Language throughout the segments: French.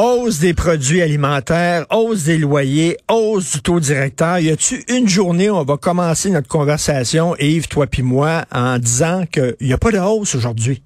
Hausse des produits alimentaires, hausse des loyers, hausse du taux directeur. Y a-tu une journée où on va commencer notre conversation, Yves, toi puis moi, en disant qu'il n'y a pas de hausse aujourd'hui?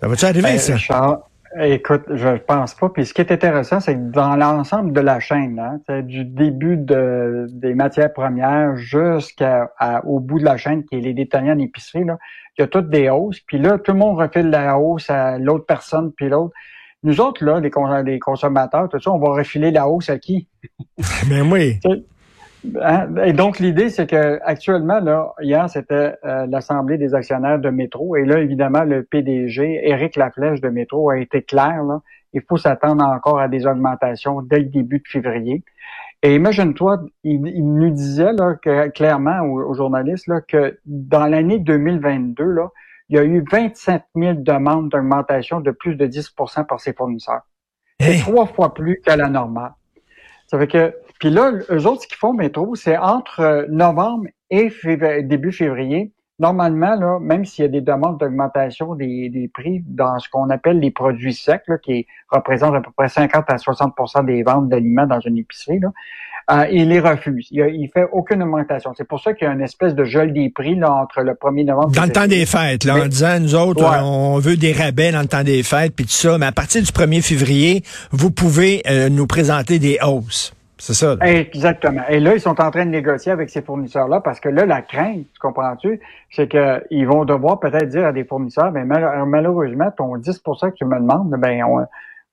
Ça va-tu arriver, Ben, ça? Écoute, je pense pas. Puis ce qui est intéressant, c'est que dans l'ensemble de la chaîne, hein, du début de, des matières premières jusqu'au bout de la chaîne, qui est les détaillants d'épicerie, là, il y a toutes des hausses. Puis là, tout le monde refile la hausse à l'autre personne, puis l'autre. Nous autres, là, les, cons- les consommateurs, tout ça, on va refiler la hausse à qui? Ben oui. Hein? Et donc, l'idée, c'est que actuellement, là, hier, c'était euh, l'Assemblée des actionnaires de Métro. Et là, évidemment, le PDG, Éric Laflèche de Métro, a été clair. Là, il faut s'attendre encore à des augmentations dès le début de février. Et imagine-toi, il, il nous disait là, que, clairement aux, aux journalistes là, que dans l'année 2022, là, il y a eu 27 000 demandes d'augmentation de plus de 10% par ses fournisseurs. C'est trois fois plus qu'à la normale. Ça fait que, puis là, eux autres, ce qu'ils font, métro, c'est entre euh, novembre et février- début février. Normalement, là, même s'il y a des demandes d'augmentation des, des prix dans ce qu'on appelle les produits secs, là, qui représentent à peu près 50 à 60% des ventes d'aliments dans une épicerie, là, euh, il les refuse. Il, il fait aucune augmentation. C'est pour ça qu'il y a une espèce de gel des prix là, entre le 1er novembre Dans et le temps des fêtes, là, Mais- en disant, nous autres, Ouais. on veut des rabais dans le temps des fêtes, puis tout ça, mais à partir du 1er février, vous pouvez euh, nous présenter des hausses. C'est ça. Exactement. Et là, ils sont en train de négocier avec ces fournisseurs-là parce que là, la crainte, tu comprends-tu, c'est qu'ils vont devoir peut-être dire à des fournisseurs, mal- malheureusement, ton 10% que tu me demandes, ben on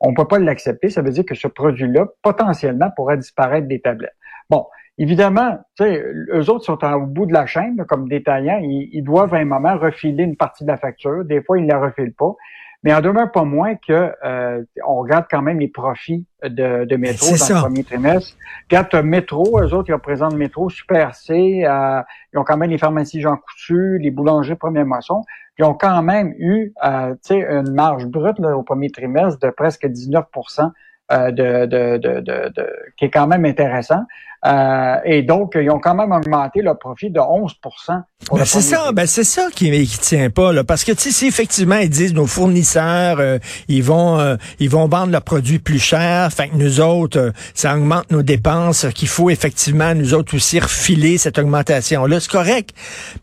on peut pas l'accepter. Ça veut dire que ce produit-là, potentiellement, pourrait disparaître des tablettes. Bon, évidemment, tu sais, eux autres sont au bout de la chaîne, là, comme détaillants, ils, ils doivent à un moment refiler une partie de la facture. Des fois, ils la refilent pas. Mais en demeure pas moins que euh, on regarde quand même les profits de, de Métro c'est dans ça. le premier trimestre. Regarde, t'as Métro, eux autres, ils représentent Métro, Super C, euh, ils ont quand même les pharmacies Jean Coutu, les boulangers Première Moisson. Ils ont quand même eu euh, tu sais, une marge brute là, au premier trimestre de presque 19 euh, de, de, de, de, de- qui est quand même intéressant. Euh, et donc, ils ont quand même augmenté leur profit de 11 pour Ben, c'est ça, ben c'est ça qui, qui tient pas là, parce que tu sais, si effectivement ils disent nos fournisseurs, euh, ils vont, euh, ils vont vendre leurs produits plus chers, fait que nous autres, euh, ça augmente nos dépenses, qu'il faut effectivement nous autres aussi refiler cette augmentation là, c'est correct.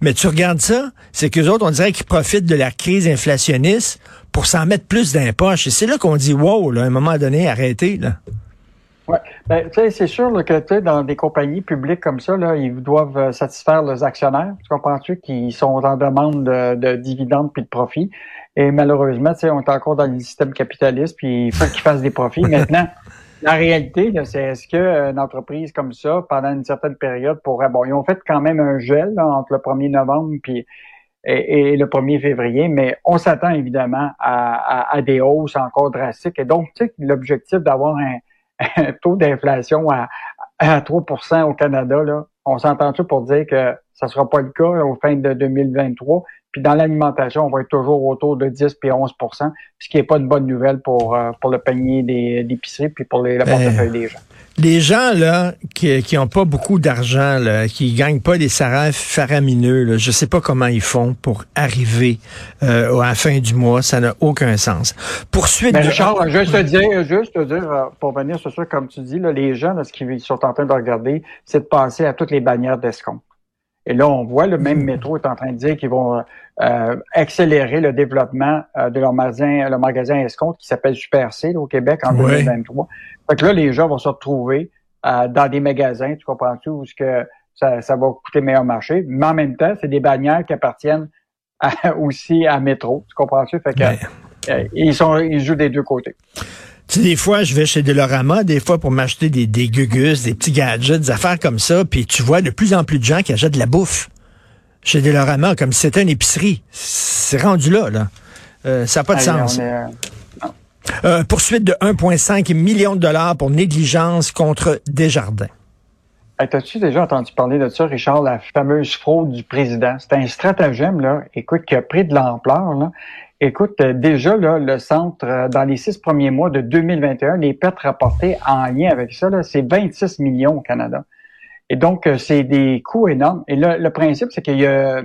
Mais tu regardes ça, c'est que autres, on dirait qu'ils profitent de la crise inflationniste pour s'en mettre plus dans les poches. Et c'est là qu'on dit wow, là, à un moment donné, arrêtez là. Ouais. Ben, tu sais, c'est sûr là, que dans des compagnies publiques comme ça, là, ils doivent euh, satisfaire leurs actionnaires. Tu comprends-tu qui sont en demande de, de dividendes puis de profits? Et malheureusement, tu sais, on est encore dans le système capitaliste, puis il faut qu'ils fassent des profits. Maintenant, la réalité, là, c'est est-ce que euh, une entreprise comme ça, pendant une certaine période, pourrait bon, ils ont fait quand même un gel là, entre le 1er novembre puis et, et le 1er février, mais on s'attend évidemment à, à- à des hausses encore drastiques. Et donc, tu sais, l'objectif d'avoir un, un taux d'inflation à, à 3 au Canada, là, on s'entend-tu pour dire que ça sera pas le cas au fin de 2023? Puis dans l'alimentation, on va être toujours autour de 10 puis 11% ce qui est pas une bonne nouvelle pour, euh, pour le panier des d'épicerie puis pour les, le Ben, portefeuille des gens. Les gens là qui qui ont pas beaucoup d'argent là, qui gagnent pas des salaires faramineux, là, je sais pas comment ils font pour arriver euh, à la fin du mois, ça n'a aucun sens. Poursuite Mais de- Richard, juste te dire, juste te dire, euh, pour venir sur ça, comme tu dis, là, les gens, là, ce qu'ils sont en train de regarder, c'est de passer à toutes les bannières d'escompte. Et là, on voit le même métro est en train de dire qu'ils vont euh, accélérer le développement euh, de leur magasin, le magasin escompte qui s'appelle Super C là, au Québec en Ouais. 2023. Fait que là, les gens vont se retrouver euh, dans des magasins, tu comprends-tu, où ce que ça, ça va coûter meilleur marché. Mais en même temps, c'est des bannières qui appartiennent à- aussi à métro, tu comprends-tu? Fait que ils sont ils jouent des deux côtés. Tu sais, des fois, je vais chez Delorama, des fois pour m'acheter des, des gugus, des petits gadgets, des affaires comme ça, puis tu vois de plus en plus de gens qui achètent de la bouffe chez Delorama, comme si c'était une épicerie. C'est rendu là, là. Euh, ça n'a pas de Hey, sens. est, euh. Euh, poursuite de 1,5 million de dollars pour négligence contre Desjardins. As-tu déjà entendu parler de ça, Richard, la fameuse fraude du président? C'est un stratagème, là, écoute, qui a pris de l'ampleur. Là. Écoute, euh, déjà, là, le centre, euh, dans les six premiers mois de 2021, les pertes rapportées en lien avec ça, c'est 26 millions au Canada. Et donc, euh, c'est des coûts énormes. Et là, le principe, c'est qu'il y a,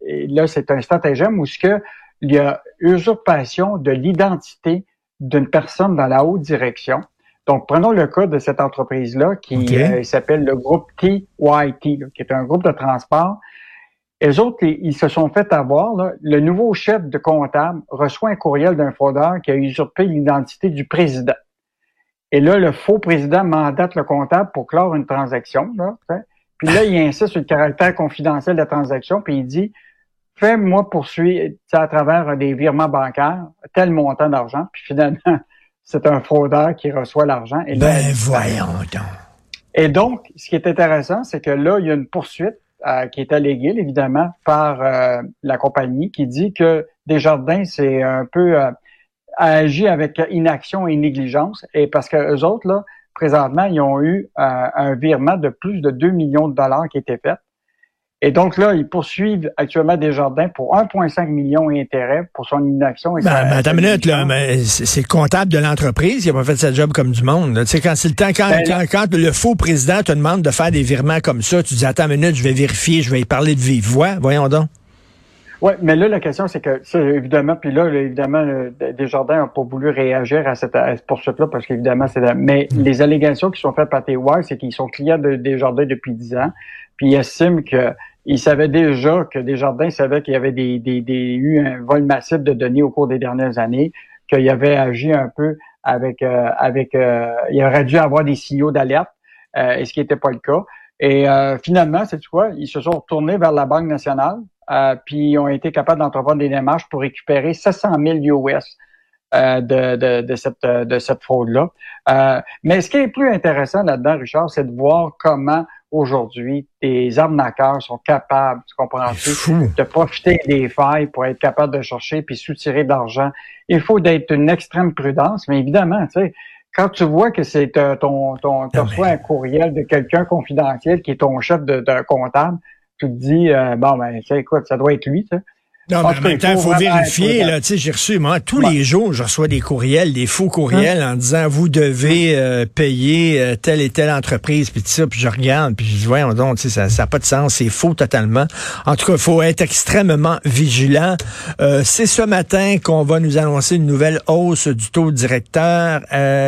là, c'est un stratagème où ce que, il y a usurpation de l'identité d'une personne dans la haute direction. Donc, prenons le cas de cette entreprise-là qui s'appelle le groupe TYT, qui est un groupe de transport les autres, ils se sont fait avoir. Le nouveau chef de comptable reçoit un courriel d'un fraudeur qui a usurpé l'identité du président. Et là, le faux président mandate le comptable pour clore une transaction. Là, puis là, il insiste sur le caractère confidentiel de la transaction, puis il dit Fais-moi poursuivre à travers des virements bancaires tel montant d'argent. Puis finalement, c'est un fraudeur qui reçoit l'argent. ben voyons donc. Et donc, ce qui est intéressant, c'est que là, il y a une poursuite euh, qui est allégué, évidemment, par euh, la compagnie, qui dit que Desjardins, c'est un peu euh, agi avec inaction et négligence, et parce que eux autres, là, présentement, ils ont eu un virement de plus de 2 millions de dollars qui été fait. Et donc là, ils poursuivent actuellement Desjardins pour 1,5 million d'intérêts pour son inaction. Et ben, ben, attends une minute, là, mais c'est le comptable de l'entreprise qui a pas fait sa job comme du monde. Tu sais, quand c'est le temps, quand, ben, quand, le faux président te demande de faire des virements comme ça, tu dis, attends une minute, je vais vérifier, je vais y parler de vive voix. Voyons donc. Oui, mais là, la question, c'est que, ça, évidemment, puis là, évidemment, Desjardins n'a pas voulu réagir à cette, poursuite-là parce qu'évidemment, c'est... Mais mm. les allégations qui sont faites par TY, c'est qu'ils sont clients de Desjardins depuis 10 ans, puis ils estiment que il savait déjà que Desjardins savait qu'il y avait des, des, des, eu un vol massif de données au cours des dernières années, qu'il avait agi un peu avec euh, avec euh, il aurait dû avoir des signaux d'alerte, euh, et ce qui n'était pas le cas. Et finalement, c'est quoi, ils se sont retournés vers la Banque nationale, puis ils ont été capables d'entreprendre des démarches pour récupérer 700 000 US. de, de, de, cette, de cette fraude-là. mais ce qui est plus intéressant là-dedans, Richard, c'est de voir comment aujourd'hui, des arnaqueurs sont capables, tu comprends de profiter des failles pour être capable de chercher puis soutirer de l'argent. Il faut d'être une extrême prudence, mais évidemment, tu sais, quand tu vois que c'est euh, ton, ton, tu reçois un courriel de quelqu'un confidentiel qui est ton chef de, comptable, tu te dis, euh, bon, ben, tu sais, écoute, ça doit être lui, tu sais. Non, mais en même temps, il faut vérifier. Là, j'ai reçu, moi, tous les jours, je reçois des courriels, des faux courriels en disant, vous devez euh, payer euh, telle et telle entreprise, puis ça, puis je regarde, puis je dis, voyons donc, ça n'a pas de sens, c'est faux totalement. En tout cas, il faut être extrêmement vigilant. Euh, c'est ce matin qu'on va nous annoncer une nouvelle hausse du taux directeur.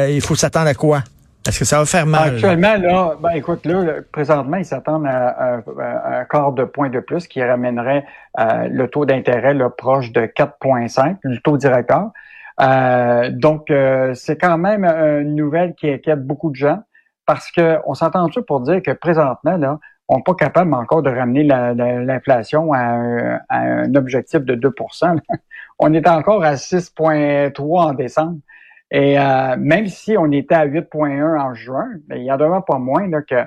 il faut s'attendre à quoi? Est-ce que ça va faire mal? Actuellement, là, ben, écoute, là, présentement, ils s'attendent à, un quart de point de plus qui ramènerait euh, le taux d'intérêt proche de 4,5 du taux directeur. Euh, donc, euh, c'est quand même une nouvelle qui inquiète beaucoup de gens parce que on s'entend-tu pour dire que présentement, là, on n'est pas capable encore de ramener l'inflation à, un objectif de 2% On est encore à 6,3 en décembre. Et euh, même si on était à 8,1 en juin, mais il y en a pas moins là, que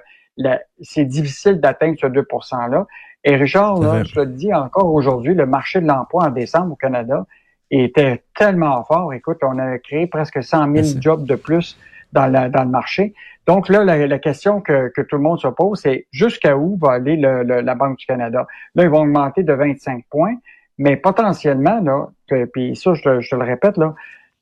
c'est difficile d'atteindre ce 2 %-là. Et Richard, là, je te le dis encore aujourd'hui, le marché de l'emploi en décembre au Canada était tellement fort. Écoute, on a créé presque 100 000 jobs de plus dans, dans le marché. Donc là, la, question que, que, tout le monde se pose, c'est jusqu'à où va aller le, la Banque du Canada? Là, ils vont augmenter de 25 points, mais potentiellement, là, puis ça, je je te le répète, là,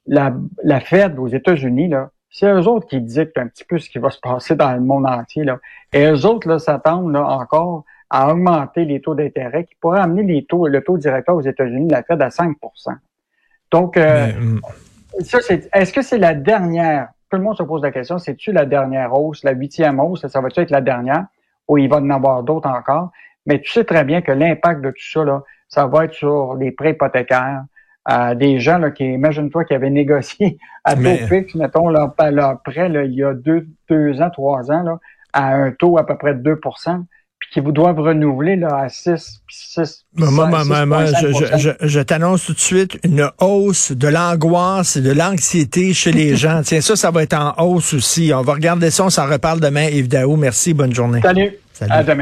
la, la Fed aux États-Unis, là, c'est eux autres qui dictent un petit peu ce qui va se passer dans le monde entier. Là. Et eux autres là, s'attendent là, encore à augmenter les taux d'intérêt qui pourraient amener les taux, le taux directeur aux États-Unis, la Fed, à 5% Donc, euh, hum. ça, c'est, est-ce que c'est la dernière? Tout le monde se pose la question, c'est-tu la dernière hausse, la huitième hausse? Ça va-tu être la dernière? Ou il va en avoir d'autres encore? Mais tu sais très bien que l'impact de tout ça, là, ça va être sur les prêts hypothécaires, à des gens là, qui, imagine-toi, qui avaient négocié à taux fixe, mettons, leur, leur prêt là, il y a deux, deux ans, trois ans, là, à un taux à peu près de 2% puis qui vous doivent renouveler là, à 6, 6, Moi, je, je, je, t'annonce tout de suite une hausse de l'angoisse et de l'anxiété chez les gens. Tiens, ça, ça va être en hausse aussi. On va regarder ça, on s'en reparle demain. Yves Daou, merci, bonne journée. Salut. Salut. À demain.